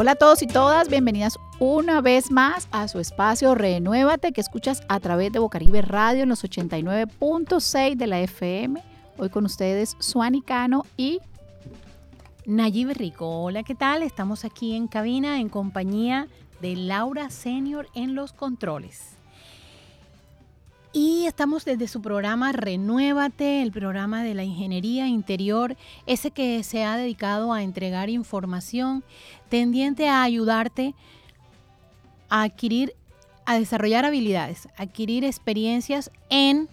Hola a todos y todas, bienvenidas una vez más a su espacio Renuévate que escuchas a través de Bocaribe Radio en los 89.6 de la FM. Hoy con ustedes Suani Cano y Nayib Rico. Hola, ¿qué tal? Estamos aquí en cabina en compañía de Laura Senior en los controles. Y estamos desde su programa Renuévate, el programa de la ingeniería interior, ese que se ha dedicado a entregar información tendiente a ayudarte a adquirir, a desarrollar habilidades, adquirir experiencias en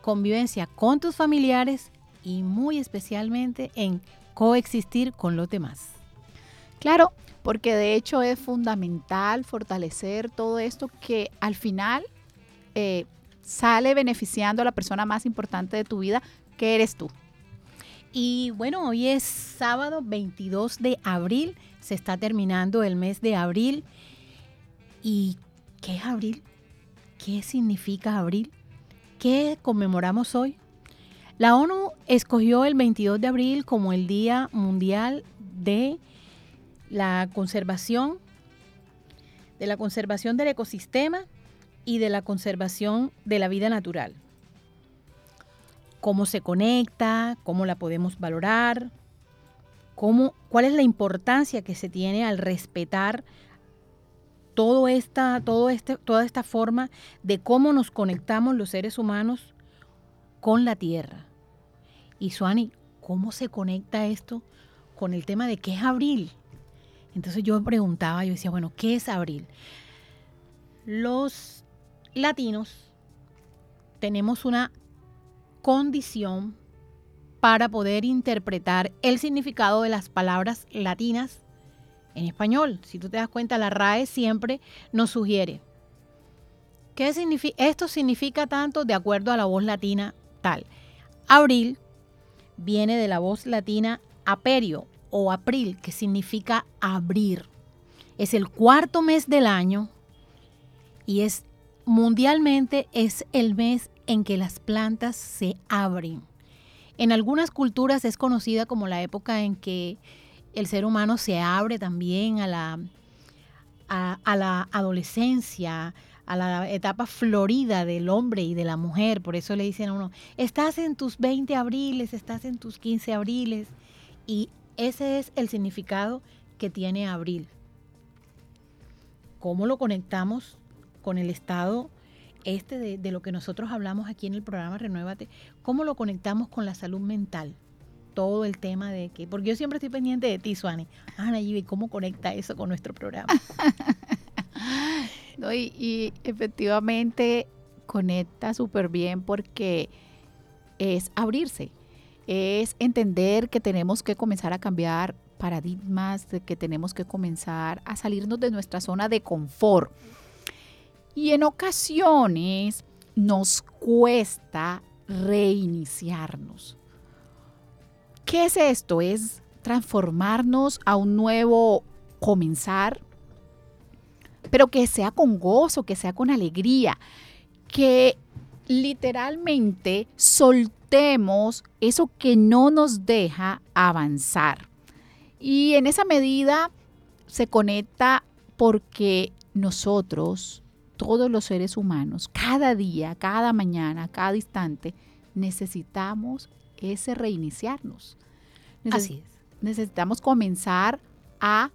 convivencia con tus familiares y muy especialmente en coexistir con los demás. Claro, porque de hecho es fundamental fortalecer todo esto que al final eh, sale beneficiando a la persona más importante de tu vida, que eres tú. Y bueno, hoy es sábado 22 de abril, se está terminando el mes de abril. ¿Y qué es abril? ¿Qué significa abril? ¿Qué conmemoramos hoy? La ONU escogió el 22 de abril como el Día Mundial de la Conservación de la conservación del ecosistema y de la conservación de la vida natural. Cómo se conecta, cómo la podemos valorar, cómo, cuál es la importancia que se tiene al respetar todo esta, todo este, toda esta forma de cómo nos conectamos los seres humanos con la tierra. Y Suani, ¿cómo se conecta esto con el tema de qué es abril? Entonces yo preguntaba, yo decía, bueno, ¿qué es abril? Los latinos tenemos una condición para poder interpretar el significado de las palabras latinas en español. Si tú te das cuenta, la RAE siempre nos sugiere qué significa esto significa tanto de acuerdo a la voz latina tal. Abril viene de la voz latina aperio o april, que significa abrir. Es el cuarto mes del año y es mundialmente es el mes en que las plantas se abren. En algunas culturas es conocida como la época en que el ser humano se abre también a la, a, la adolescencia, a la etapa florida del hombre y de la mujer. Por eso le dicen a uno, estás en tus 20 abriles, estás en tus 15 abriles. Y ese es el significado que tiene abril. ¿Cómo lo conectamos con el estado este de, lo que nosotros hablamos aquí en el programa Renuévate, cómo lo conectamos con la salud mental. Todo el tema de que, porque yo siempre estoy pendiente de ti, Suani. Ana, y cómo conecta eso con nuestro programa. y, y efectivamente conecta súper bien porque es abrirse, es entender que tenemos que comenzar a cambiar paradigmas, de que tenemos que comenzar a salirnos de nuestra zona de confort y en ocasiones nos cuesta reiniciarnos. ¿Qué es esto? Es transformarnos a un nuevo comenzar, pero que sea con gozo, que sea con alegría, que literalmente soltemos eso que no nos deja avanzar. Y en esa medida se conecta porque nosotros todos los seres humanos, cada día, cada mañana, cada instante, necesitamos ese reiniciarnos. Así es. Necesitamos comenzar a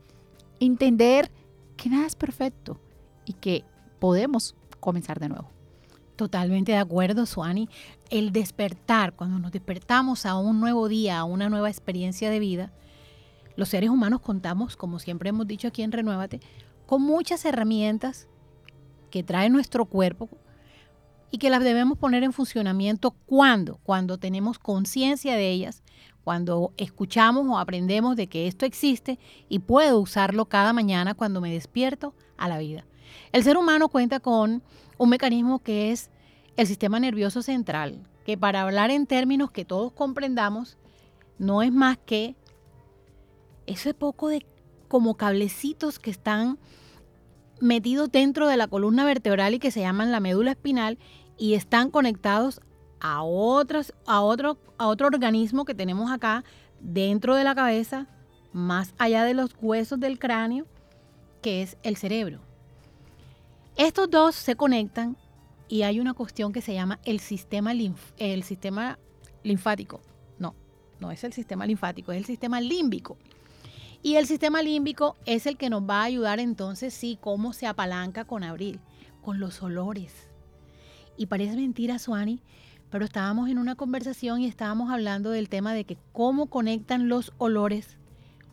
entender que nada es perfecto y que podemos comenzar de nuevo. Totalmente de acuerdo, Suani. El despertar, cuando nos despertamos a un nuevo día, a una nueva experiencia de vida, los seres humanos contamos, como siempre hemos dicho aquí en Renuévate, con muchas herramientas que trae nuestro cuerpo y que las debemos poner en funcionamiento cuando, cuando tenemos conciencia de ellas, cuando escuchamos o aprendemos de que esto existe y puedo usarlo cada mañana cuando me despierto a la vida. El ser humano cuenta con un mecanismo que es el sistema nervioso central, que para hablar en términos que todos comprendamos, no es más que ese poco de como cablecitos que están metidos dentro de la columna vertebral y que se llaman la médula espinal y están conectados a, otras, a, otro, a otro organismo que tenemos acá dentro de la cabeza, más allá de los huesos del cráneo, que es el cerebro. Estos dos se conectan y hay una cuestión que se llama el sistema, el sistema linfático. No, no es el sistema linfático, es el sistema límbico. Y el sistema límbico es el que nos va a ayudar entonces, sí, cómo se apalanca con abril, con los olores. Y parece mentira, Suani, pero estábamos en una conversación y estábamos hablando del tema de que cómo conectan los olores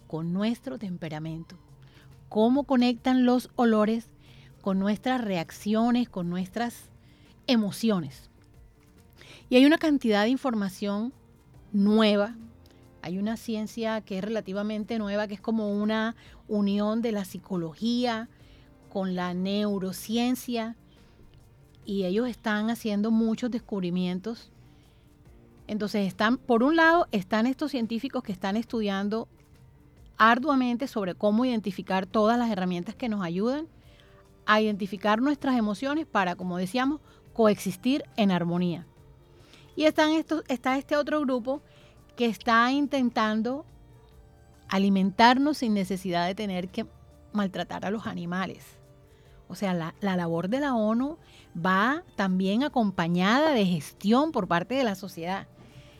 con nuestro temperamento, cómo conectan los olores con nuestras reacciones, con nuestras emociones. Y hay una cantidad de información nueva, hay una ciencia que es relativamente nueva, que es como una unión de la psicología con la neurociencia, y ellos están haciendo muchos descubrimientos. Entonces están, por un lado, están estos científicos que están estudiando arduamente sobre cómo identificar todas las herramientas que nos ayudan a identificar nuestras emociones para, como decíamos, coexistir en armonía. Y están estos, está este otro grupo que está intentando alimentarnos sin necesidad de tener que maltratar a los animales. O sea, la, la, labor de la ONU va también acompañada de gestión por parte de la sociedad.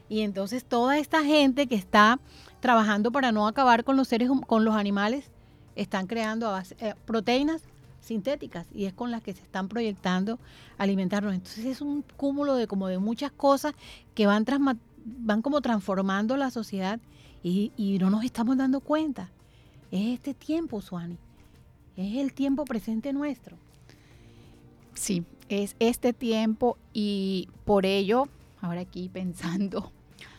Y entonces toda esta gente que está trabajando para no acabar con los seres, con los animales, están creando eh, proteínas sintéticas y es con las que se están proyectando alimentarnos. Entonces es un cúmulo de como de muchas cosas que van, van como transformando la sociedad y, y, no nos estamos dando cuenta. Es este tiempo, Suani. Es el tiempo presente nuestro. Sí, es este tiempo y por ello, ahora aquí pensando,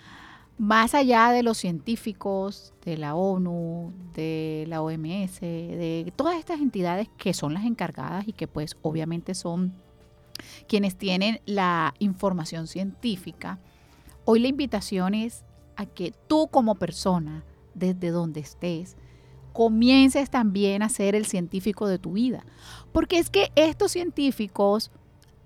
más allá de los científicos, de la ONU, de la OMS, de todas estas entidades que son las encargadas y que pues obviamente son quienes tienen la información científica, hoy la invitación es a que tú como persona, desde donde estés, comiences también a ser el científico de tu vida. Porque es que estos científicos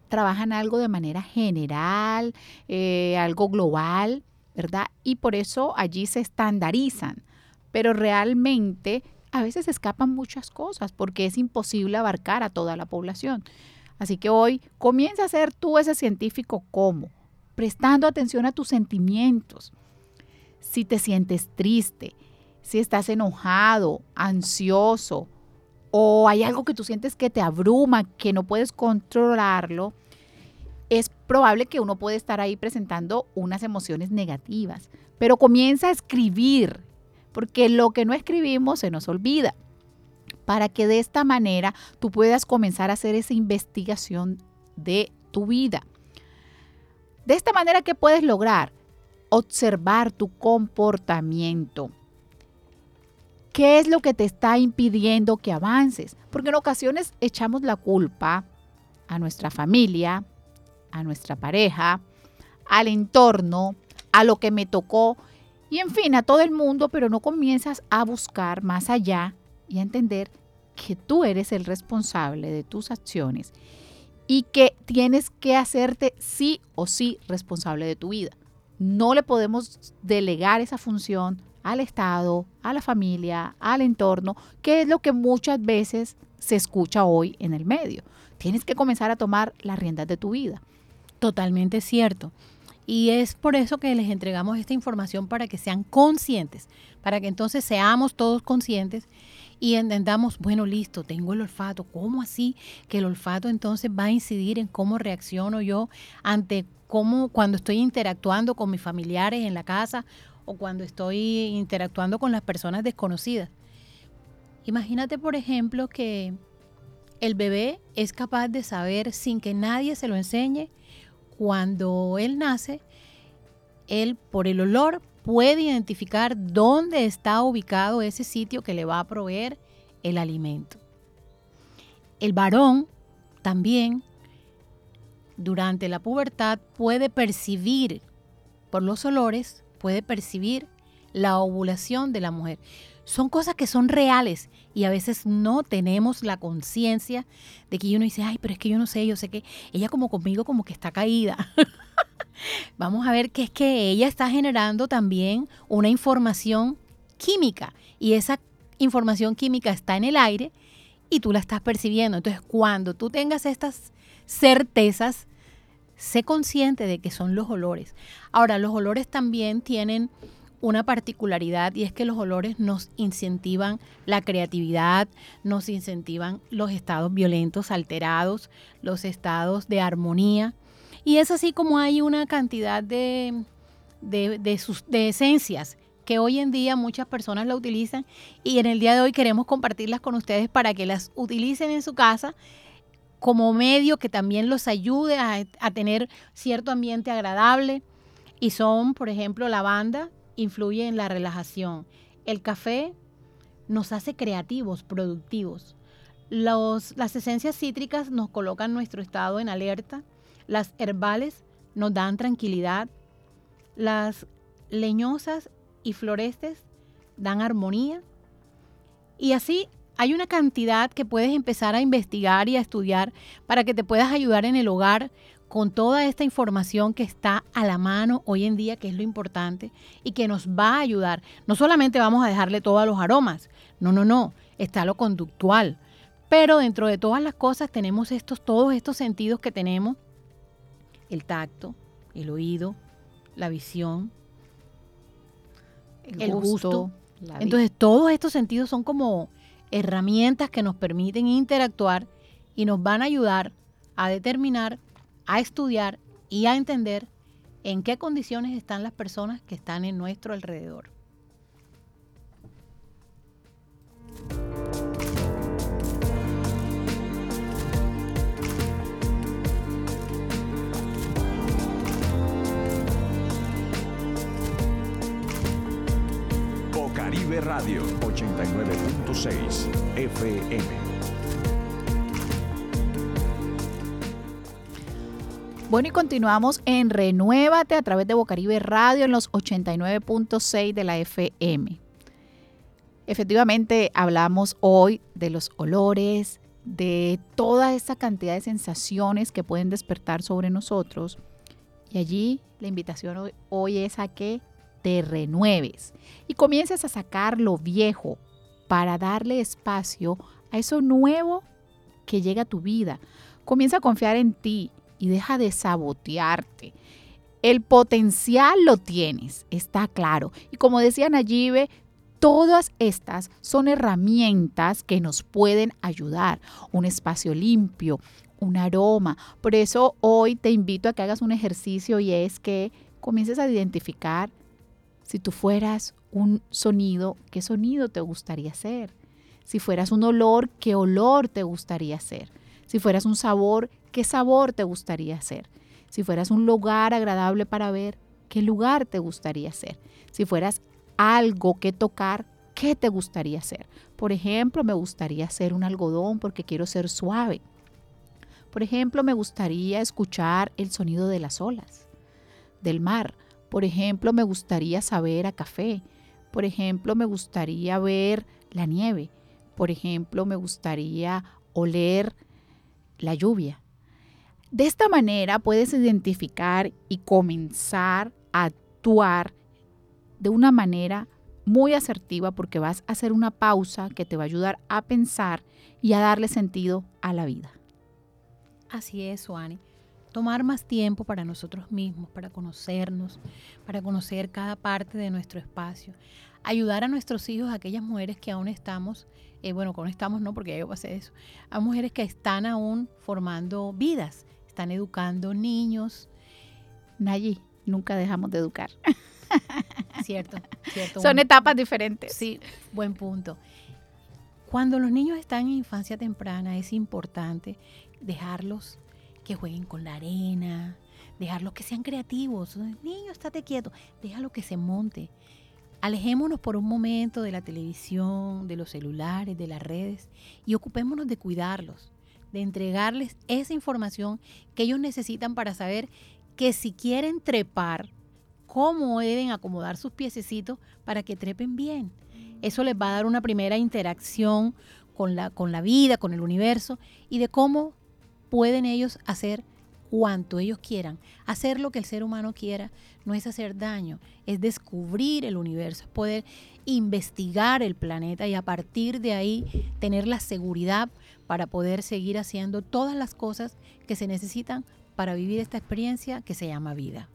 trabajan algo de manera general, eh, algo global, ¿verdad? Y por eso allí se estandarizan, pero realmente a veces escapan muchas cosas porque es imposible abarcar a toda la población. Así que hoy comienza a ser tú ese científico como, prestando atención a tus sentimientos. Si te sientes triste, si estás enojado, ansioso o hay algo que tú sientes que te abruma, que no puedes controlarlo, es probable que uno puede estar ahí presentando unas emociones negativas, pero comienza a escribir, porque lo que no escribimos se nos olvida, para que de esta manera tú puedas comenzar a hacer esa investigación de tu vida. De esta manera, ¿qué puedes lograr? Observar tu comportamiento. ¿Qué es lo que te está impidiendo que avances? Porque en ocasiones echamos la culpa a nuestra familia, a nuestra pareja, al entorno, a lo que me tocó y en fin, a todo el mundo, pero no comienzas a buscar más allá y a entender que tú eres el responsable de tus acciones y que tienes que hacerte sí o sí responsable de tu vida. No le podemos delegar esa función al Estado, a la familia, al entorno, que es lo que muchas veces se escucha hoy en el medio. Tienes que comenzar a tomar las riendas de tu vida. Totalmente cierto. Y es por eso que les entregamos esta información para que sean conscientes, para que entonces seamos todos conscientes y entendamos, bueno, listo, tengo el olfato. ¿Cómo así que el olfato entonces va a incidir en cómo reacciono yo ante cómo cuando estoy interactuando con mis familiares en la casa o cuando estoy interactuando con las personas desconocidas? Imagínate, por ejemplo, que el bebé es capaz de saber sin que nadie se lo enseñe cuando él nace, él por el olor puede identificar dónde está ubicado ese sitio que le va a proveer el alimento. El varón también durante la pubertad puede percibir por los olores, puede percibir la ovulación de la mujer son cosas que son reales y a veces no tenemos la conciencia de que uno dice, ay, pero es que yo no sé, yo sé que ella como conmigo como que está caída. Vamos a ver que es que ella está generando también una información química y esa información química está en el aire y tú la estás percibiendo. Entonces, cuando tú tengas estas certezas, sé consciente de que son los olores. Ahora, los olores también tienen una particularidad y es que los olores nos incentivan la creatividad, nos incentivan los estados violentos alterados, los estados de armonía. Y es así como hay una cantidad de, de, sus, de esencias que hoy en día muchas personas la utilizan y en el día de hoy queremos compartirlas con ustedes para que las utilicen en su casa como medio que también los ayude a, a tener cierto ambiente agradable. Y son, por ejemplo, lavanda, influye en la relajación. El café nos hace creativos, productivos. Los, las esencias cítricas nos colocan nuestro estado en alerta. Las herbales nos dan tranquilidad. Las leñosas y florestes dan armonía. Y así hay una cantidad que puedes empezar a investigar y a estudiar para que te puedas ayudar en el hogar con toda esta información que está a la mano hoy en día, que es lo importante y que nos va a ayudar. No solamente vamos a dejarle todos los aromas, no, no, no, está lo conductual. Pero dentro de todas las cosas tenemos estos, todos estos sentidos que tenemos, el tacto, el oído, la visión, el, gusto. Entonces todos estos sentidos son como herramientas que nos permiten interactuar y nos van a ayudar a determinar a estudiar y a entender en qué condiciones están las personas que están en nuestro alrededor. Caribe Radio 89.6 FM. Bueno, y continuamos en Renuévate a través de Bocaribe Radio en los 89.6 de la FM. Efectivamente, hablamos hoy de los olores, de toda esa cantidad de sensaciones que pueden despertar sobre nosotros. Y allí la invitación hoy, es a que te renueves y comiences a sacar lo viejo para darle espacio a eso nuevo que llega a tu vida. Comienza a confiar en ti, y deja de sabotearte. El potencial lo tienes, está claro. Y como decía Nayibe, todas estas son herramientas que nos pueden ayudar. Un espacio limpio, un aroma. Por eso hoy te invito a que hagas un ejercicio y es que comiences a identificar si tú fueras un sonido, qué sonido te gustaría hacer. Si fueras un olor, qué olor te gustaría hacer. Si fueras un sabor, ¿qué sabor te gustaría ser? Si fueras un lugar agradable para ver, ¿qué lugar te gustaría ser? Si fueras algo que tocar, ¿qué te gustaría ser? Por ejemplo, me gustaría ser un algodón porque quiero ser suave. Por ejemplo, me gustaría escuchar el sonido de las olas, del mar. Por ejemplo, me gustaría saber a café. Por ejemplo, me gustaría ver la nieve. Por ejemplo, me gustaría oler la lluvia. De esta manera puedes identificar y comenzar a actuar de una manera muy asertiva porque vas a hacer una pausa que te va a ayudar a pensar y a darle sentido a la vida. Así es, Suani. Tomar más tiempo para nosotros mismos, para conocernos, para conocer cada parte de nuestro espacio. Ayudar a nuestros hijos, a aquellas mujeres que aún estamos eh, bueno, con estamos no, porque yo pasé eso, a mujeres que están aún formando vidas, están educando niños. Nayi, nunca dejamos de educar. Cierto, cierto. Son etapas diferentes. Sí, buen punto. Cuando los niños están en infancia temprana es importante dejarlos que jueguen con la arena, dejarlos que sean creativos. Niño, estate quieto, déjalo que se monte. Alejémonos por un momento de la televisión, de los celulares, de las redes y ocupémonos de cuidarlos, de entregarles esa información que ellos necesitan para saber que si quieren trepar, cómo deben acomodar sus piececitos para que trepen bien. Eso les va a dar una primera interacción con la, con la vida, con el universo y de cómo pueden ellos hacer cuanto ellos quieran. Hacer lo que el ser humano quiera no es hacer daño, es descubrir el universo, es poder investigar el planeta y a partir de ahí tener la seguridad para poder seguir haciendo todas las cosas que se necesitan para vivir esta experiencia que se llama vida.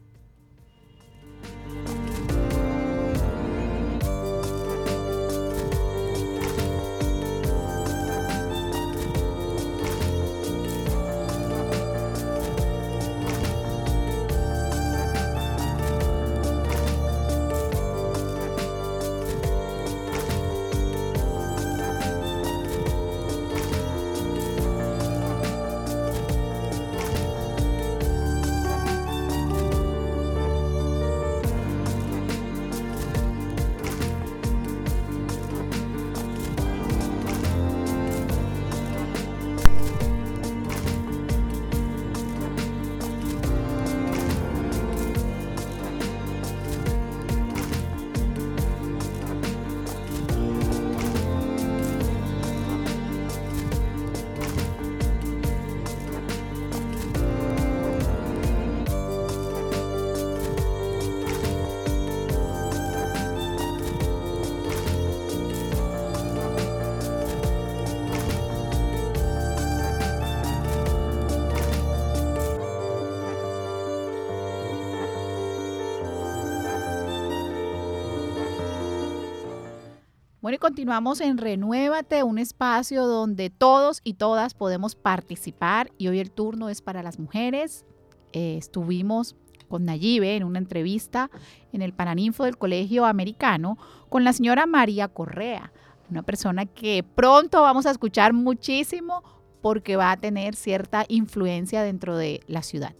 Y continuamos en Renuévate, un espacio donde todos y todas podemos participar y hoy el turno es para las mujeres. Eh, estuvimos con Nayibe en una entrevista en el Paraninfo del Colegio Americano con la señora María Correa, una persona que pronto vamos a escuchar muchísimo porque va a tener cierta influencia dentro de la ciudad.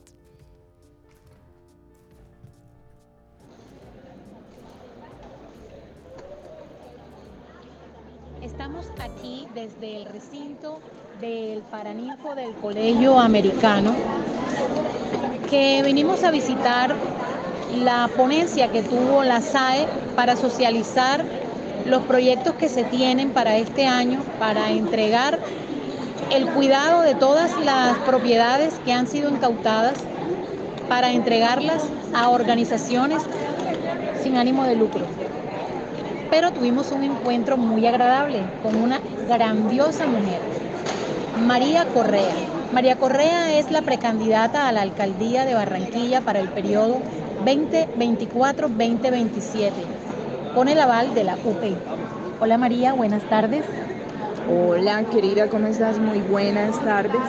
Aquí desde el recinto del Paraninfo del Colegio Americano, que venimos a visitar la ponencia que tuvo la SAE para socializar los proyectos que se tienen para este año, para entregar el cuidado de todas las propiedades que han sido incautadas, para entregarlas a organizaciones sin ánimo de lucro pero tuvimos un encuentro muy agradable con una grandiosa mujer, María Correa. María Correa es la precandidata a la alcaldía de Barranquilla para el periodo 2024-2027, con el aval de la UP. Hola María, buenas tardes. Hola querida, ¿cómo estás? Muy buenas tardes.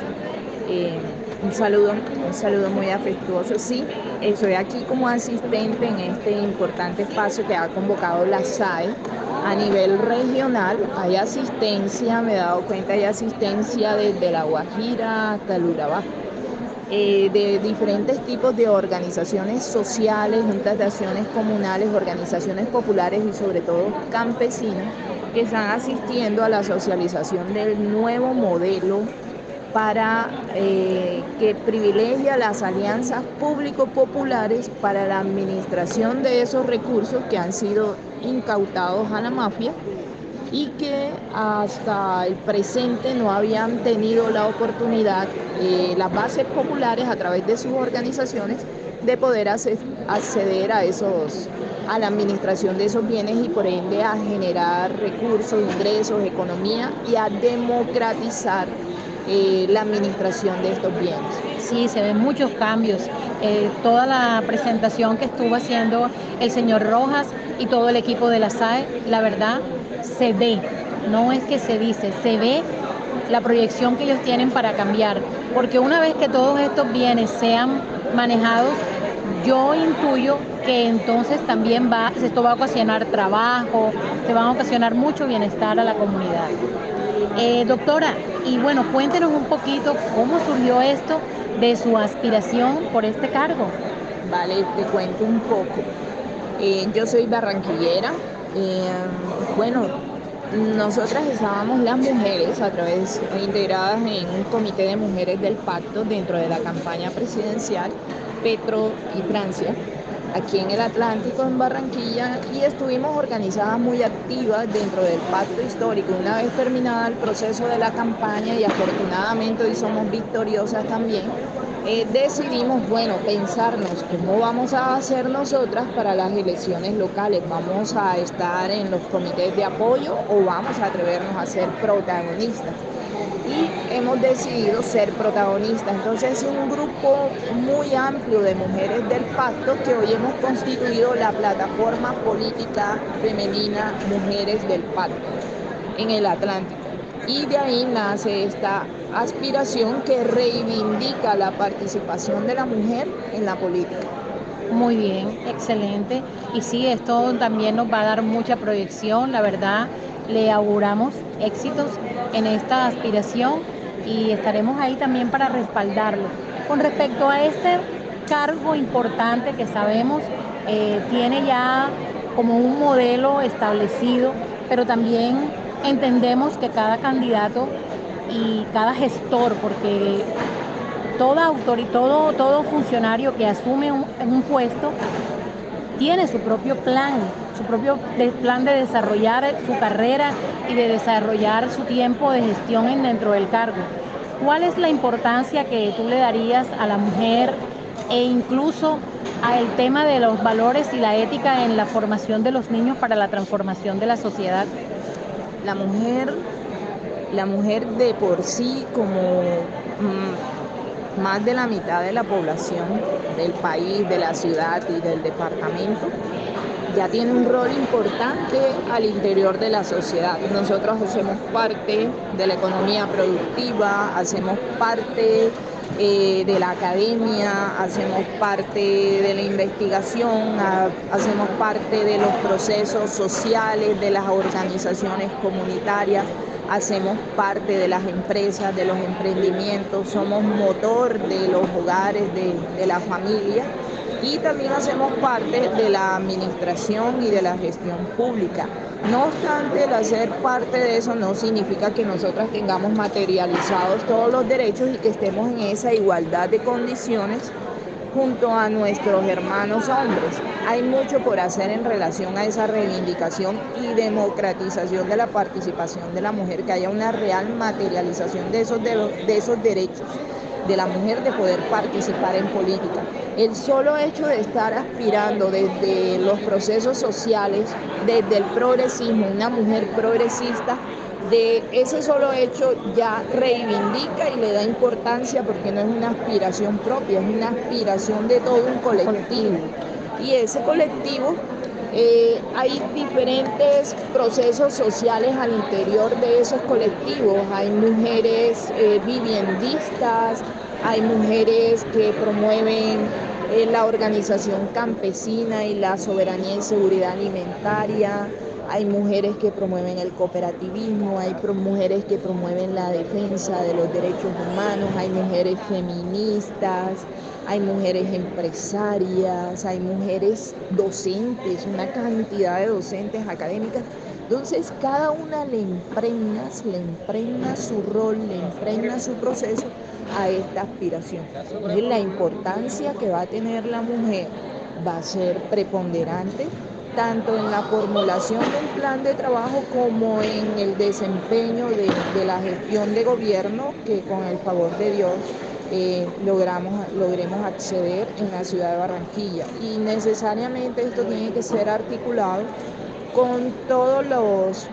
Eh, un saludo, un saludo muy afectuoso. Sí, estoy aquí como asistente en este importante espacio que ha convocado la SAE a nivel regional. Hay asistencia, me he dado cuenta, hay asistencia desde La Guajira hasta el Urabá. Eh, de diferentes tipos de organizaciones sociales, juntas de acciones comunales, organizaciones populares y sobre todo campesinas que están asistiendo a la socialización del nuevo modelo para eh, que privilegia las alianzas público-populares para la administración de esos recursos que han sido incautados a la mafia y que hasta el presente no habían tenido la oportunidad eh, las bases populares a través de sus organizaciones de poder acceder a esos a la administración de esos bienes y por ende a generar recursos, ingresos, economía y a democratizar eh, la administración de estos bienes. Sí, se ven muchos cambios. Eh, toda la presentación que estuvo haciendo el señor Rojas y todo el equipo de la SAE, la verdad, se ve, no es que se dice, se ve la proyección que ellos tienen para cambiar. Porque una vez que todos estos bienes sean manejados, yo intuyo que entonces también va, esto va a ocasionar trabajo, se va a ocasionar mucho bienestar a la comunidad. Eh, doctora, y bueno, cuéntenos un poquito cómo surgió esto de su aspiración por este cargo. Vale, te cuento un poco. Eh, yo soy barranquillera. Eh, bueno, nosotras estábamos las mujeres a través integradas en un comité de mujeres del pacto dentro de la campaña presidencial Petro y Francia aquí en el Atlántico, en Barranquilla, y estuvimos organizadas muy activas dentro del pacto histórico. Una vez terminada el proceso de la campaña, y afortunadamente hoy somos victoriosas también, eh, decidimos, bueno, pensarnos cómo vamos a hacer nosotras para las elecciones locales. ¿Vamos a estar en los comités de apoyo o vamos a atrevernos a ser protagonistas? Y hemos decidido ser protagonistas. Entonces es un grupo muy amplio de mujeres del pacto que hoy hemos constituido la plataforma política femenina Mujeres del Pacto en el Atlántico. Y de ahí nace esta aspiración que reivindica la participación de la mujer en la política. Muy bien, excelente. Y sí, esto también nos va a dar mucha proyección, la verdad. Le auguramos éxitos en esta aspiración y estaremos ahí también para respaldarlo. Con respecto a este cargo importante que sabemos eh, tiene ya como un modelo establecido, pero también entendemos que cada candidato y cada gestor, porque toda autoridad, todo, todo funcionario que asume un, un puesto tiene su propio plan, su propio plan de desarrollar su carrera y de desarrollar su tiempo de gestión en, dentro del cargo. ¿Cuál es la importancia que tú le darías a la mujer e incluso al tema de los valores y la ética en la formación de los niños para la transformación de la sociedad? La mujer la mujer de por sí como mm, más de la mitad de la población del país, de la ciudad y del departamento, ya tiene un rol importante al interior de la sociedad. Nosotros hacemos parte de la economía productiva, hacemos parte eh, de la academia, hacemos parte de la investigación, hacemos parte de los procesos sociales, de las organizaciones comunitarias hacemos parte de las empresas, de los emprendimientos, somos motor de los hogares, de, la familia y también hacemos parte de la administración y de la gestión pública. No obstante, el hacer parte de eso no significa que nosotras tengamos materializados todos los derechos y que estemos en esa igualdad de condiciones junto a nuestros hermanos hombres. Hay mucho por hacer en relación a esa reivindicación y democratización de la participación de la mujer, que haya una real materialización de esos, de, esos derechos de la mujer de poder participar en política. El solo hecho de estar aspirando desde los procesos sociales, desde el progresismo, una mujer progresista, de ese solo hecho ya reivindica y le da importancia porque no es una aspiración propia, es una aspiración de todo un colectivo. Y ese colectivo eh, hay diferentes procesos sociales al interior de esos colectivos. Hay mujeres eh, viviendistas, hay mujeres que promueven eh, la organización campesina y la soberanía y seguridad alimentaria hay mujeres que promueven el cooperativismo, hay mujeres que promueven la defensa de los derechos humanos, hay mujeres feministas, hay mujeres empresarias, hay mujeres docentes, una cantidad de docentes académicas. Entonces cada una le impregna, le impregna su rol, le impregna su proceso a esta aspiración. Entonces la importancia que va a tener la mujer va a ser preponderante tanto en la formulación de un plan de trabajo como en el desempeño de, la gestión de gobierno que con el favor de Dios eh, logramos, logremos acceder en la ciudad de Barranquilla. Y necesariamente esto tiene que ser articulado con todos los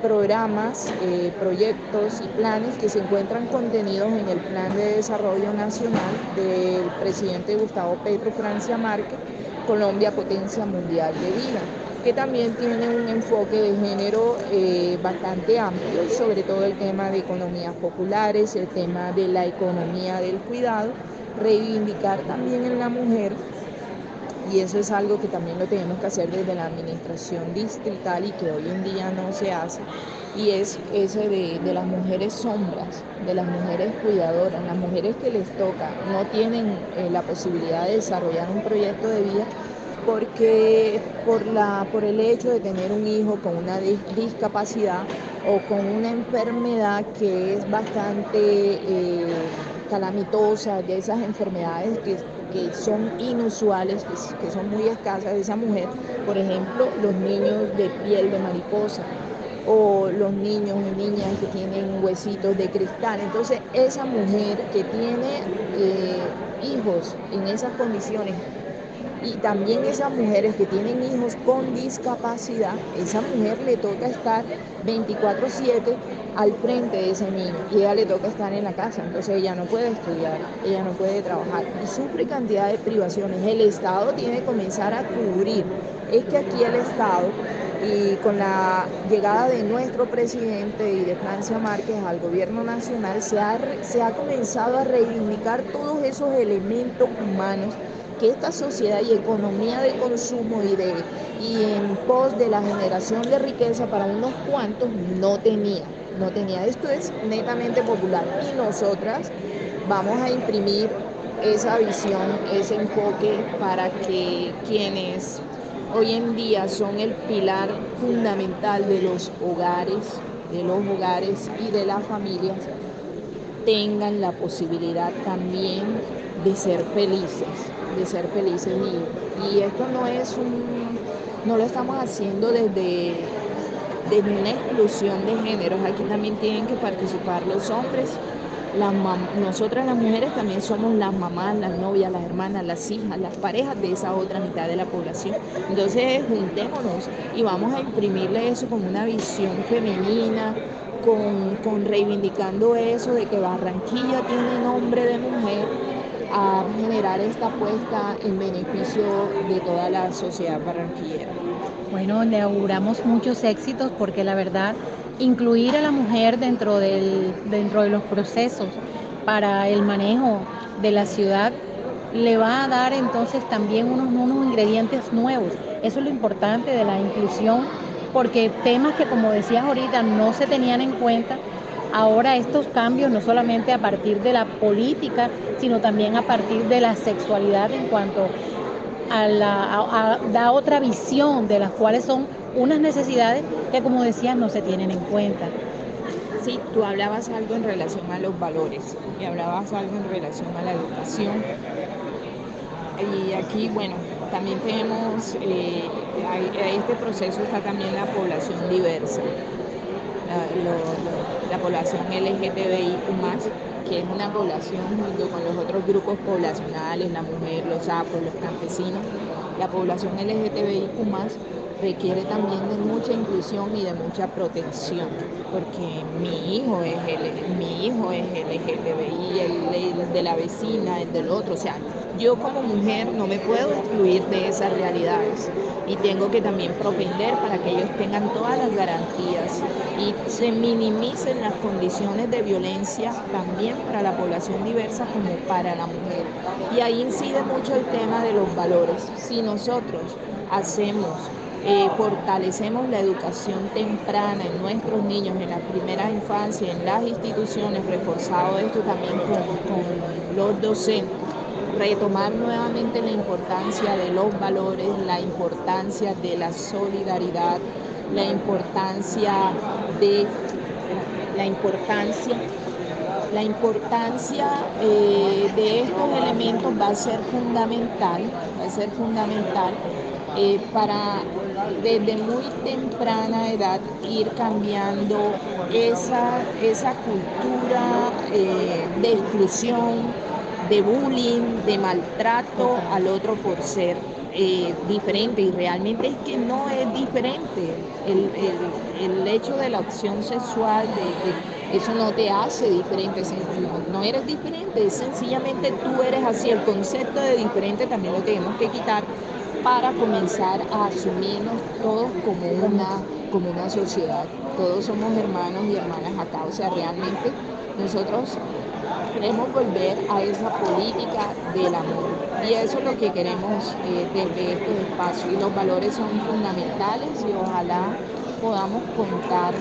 programas, eh, proyectos y planes que se encuentran contenidos en el Plan de Desarrollo Nacional del presidente Gustavo Petro Francia Márquez Colombia Potencia Mundial de Vida, que también tiene un enfoque de género eh, bastante amplio, sobre todo el tema de economías populares, el tema de la economía del cuidado, reivindicar también en la mujer y eso es algo que también lo tenemos que hacer desde la administración distrital y que hoy en día no se hace, y es ese de, las mujeres sombras, de las mujeres cuidadoras, las mujeres que les toca, no tienen eh, la posibilidad de desarrollar un proyecto de vida porque por, la, por el hecho de tener un hijo con una discapacidad o con una enfermedad que es bastante eh, calamitosa, de esas enfermedades que que son inusuales, que, son muy escasas de esa mujer, por ejemplo, los niños de piel de mariposa, o los niños y niñas que tienen huesitos de cristal. Entonces, esa mujer que tiene eh, hijos en esas condiciones y también esas mujeres que tienen hijos con discapacidad, esa mujer le toca estar 24/7 al frente de ese niño y ella le toca estar en la casa, entonces ella no puede estudiar, ella no puede trabajar y sufre cantidad de privaciones. El Estado tiene que comenzar a cubrir. Es que aquí el Estado y con la llegada de nuestro presidente y de Francia Márquez al gobierno nacional se ha, se ha comenzado a reivindicar todos esos elementos humanos que esta sociedad y economía de consumo y, de, y en pos de la generación de riqueza para unos cuantos no tenía. No tenía. Esto es netamente popular y nosotras vamos a imprimir esa visión, ese enfoque para que quienes hoy en día son el pilar fundamental de los hogares, de los hogares y de las familias, tengan la posibilidad también de ser felices, de ser felices. Y, y esto no es un, no lo estamos haciendo desde, desde una exclusión de géneros, aquí también tienen que participar los hombres nosotras las mujeres también somos las mamás, las novias, las hermanas, las hijas, las parejas de esa otra mitad de la población. Entonces juntémonos y vamos a imprimirle eso como una visión femenina, con, con reivindicando eso de que Barranquilla tiene nombre de mujer a generar esta apuesta en beneficio de toda la sociedad barranquillera. Bueno, le auguramos muchos éxitos porque la verdad incluir a la mujer dentro, del, dentro de los procesos para el manejo de la ciudad le va a dar entonces también unos, unos ingredientes nuevos. Eso es lo importante de la inclusión, porque temas que como decías ahorita no se tenían en cuenta, ahora estos cambios no solamente a partir de la política, sino también a partir de la sexualidad en cuanto a la da otra visión de las cuales son unas necesidades que, como decías, no se tienen en cuenta. Sí, tú hablabas algo en relación a los valores y hablabas algo en relación a la educación. Y aquí, bueno, también tenemos, eh, este proceso está también la población diversa, la, la población LGTBI que es una población junto con los otros grupos poblacionales, la mujer, los sapos, los campesinos, la población LGTBI requiere también de mucha inclusión y de mucha protección, porque mi hijo es el, mi hijo es LGTBI, el, el de la vecina, el del otro, o sea, yo como mujer no me puedo excluir de esas realidades y tengo que también propender para que ellos tengan todas las garantías y se minimicen las condiciones de violencia también para la población diversa como para la mujer. Y ahí incide mucho el tema de los valores. Si nosotros hacemos eh, fortalecemos la educación temprana en nuestros niños, en la primera infancia, en las instituciones, reforzado esto también con, los docentes, retomar nuevamente la importancia de los valores, la importancia de la solidaridad, la importancia de la importancia la importancia eh, de estos elementos va a ser fundamental, va a ser fundamental eh, para desde muy temprana edad ir cambiando esa, esa cultura eh, de exclusión, de bullying, de maltrato al otro por ser eh, diferente y realmente es que no es diferente. El, hecho de la opción sexual, de, eso no te hace diferente, no eres diferente, sencillamente tú eres así. El concepto de diferente también lo tenemos que quitar para comenzar a asumirnos todos como una, como una sociedad. Todos somos hermanos y hermanas acá, o sea, realmente nosotros queremos volver a esa política del amor. Y eso es lo que queremos eh, desde este espacio. Y los valores son fundamentales y ojalá podamos contar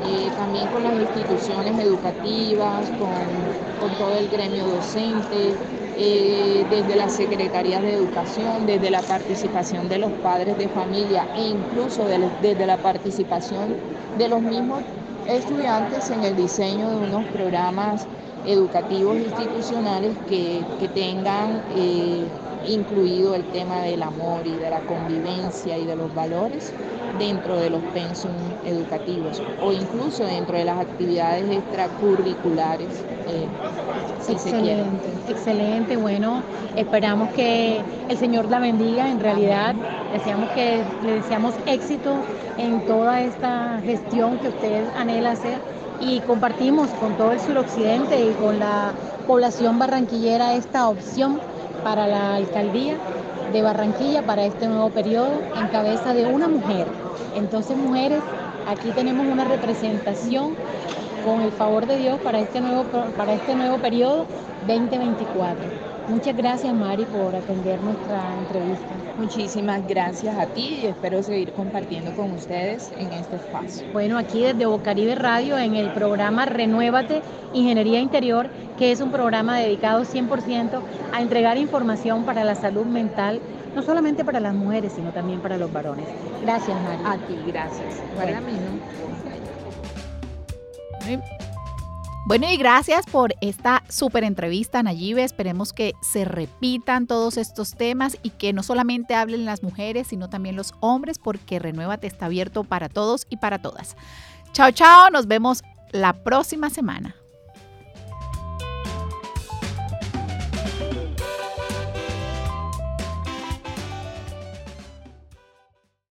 eh, también con las instituciones educativas, con, con todo el gremio docente, eh, desde las secretarías de educación, desde la participación de los padres de familia e incluso desde la participación de los mismos estudiantes en el diseño de unos programas educativos institucionales que, tengan eh, incluido el tema del amor y de la convivencia y de los valores dentro de los pensum educativos o incluso dentro de las actividades extracurriculares, eh, si excelente, se Excelente, bueno, esperamos que el Señor la bendiga, en realidad deseamos que le deseamos éxito en toda esta gestión que usted anhela hacer y compartimos con todo el suroccidente y con la población barranquillera esta opción para la alcaldía de Barranquilla para este nuevo periodo en cabeza de una mujer. Entonces, mujeres, aquí tenemos una representación con el favor de Dios para este nuevo, para este nuevo periodo 2024. Muchas gracias Mari por atender nuestra entrevista. Muchísimas gracias a ti y espero seguir compartiendo con ustedes en este espacio. Bueno, aquí desde Bocaribe Radio en el programa Renuévate Ingeniería Interior, que es un programa dedicado 100% a entregar información para la salud mental, no solamente para las mujeres, sino también para los varones. Gracias Mari. A ti, gracias. Para mí, bueno, y gracias por esta súper entrevista, Nayibe. Esperemos que se repitan todos estos temas y que no solamente hablen las mujeres, sino también los hombres, porque Renuévate está abierto para todos y para todas. Chao, chao. Nos vemos la próxima semana.